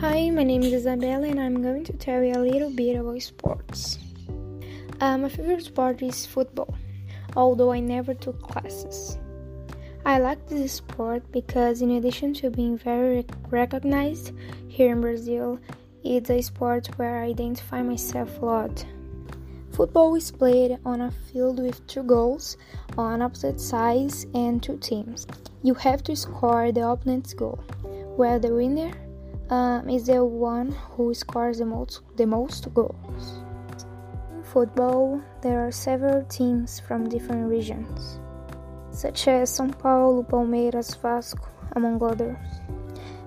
Hi, my name is Isabella, and I'm going to tell you a little bit about sports. Uh, my favorite sport is football, although I never took classes. I like this sport because, in addition to being very recognized here in Brazil, it's a sport where I identify myself a lot. Football is played on a field with two goals on opposite sides and two teams. You have to score the opponent's goal, where the winner um, is the one who scores the most, the most goals. In football, there are several teams from different regions, such as São Paulo, Palmeiras, Vasco, among others.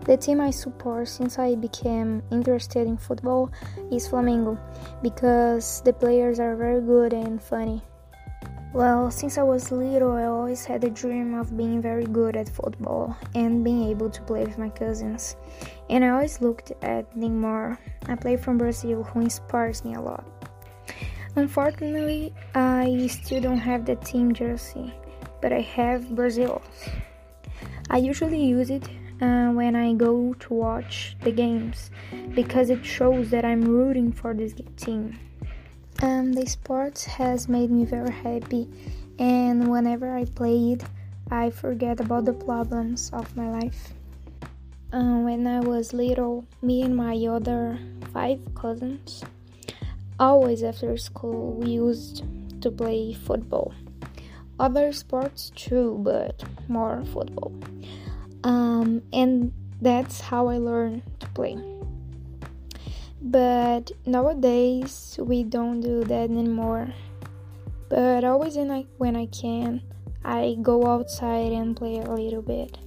The team I support since I became interested in football is Flamengo because the players are very good and funny. Well, since I was little, I always had a dream of being very good at football and being able to play with my cousins. And I always looked at Neymar, a player from Brazil who inspires me a lot. Unfortunately, I still don't have the team jersey, but I have Brazil. I usually use it uh, when I go to watch the games because it shows that I'm rooting for this team. Um, the sports has made me very happy, and whenever I play it, I forget about the problems of my life. Um, when I was little, me and my other five cousins, always after school, we used to play football. Other sports too, but more football. Um, and that's how I learned to play. But nowadays we don't do that anymore. But always when I, when I can, I go outside and play a little bit.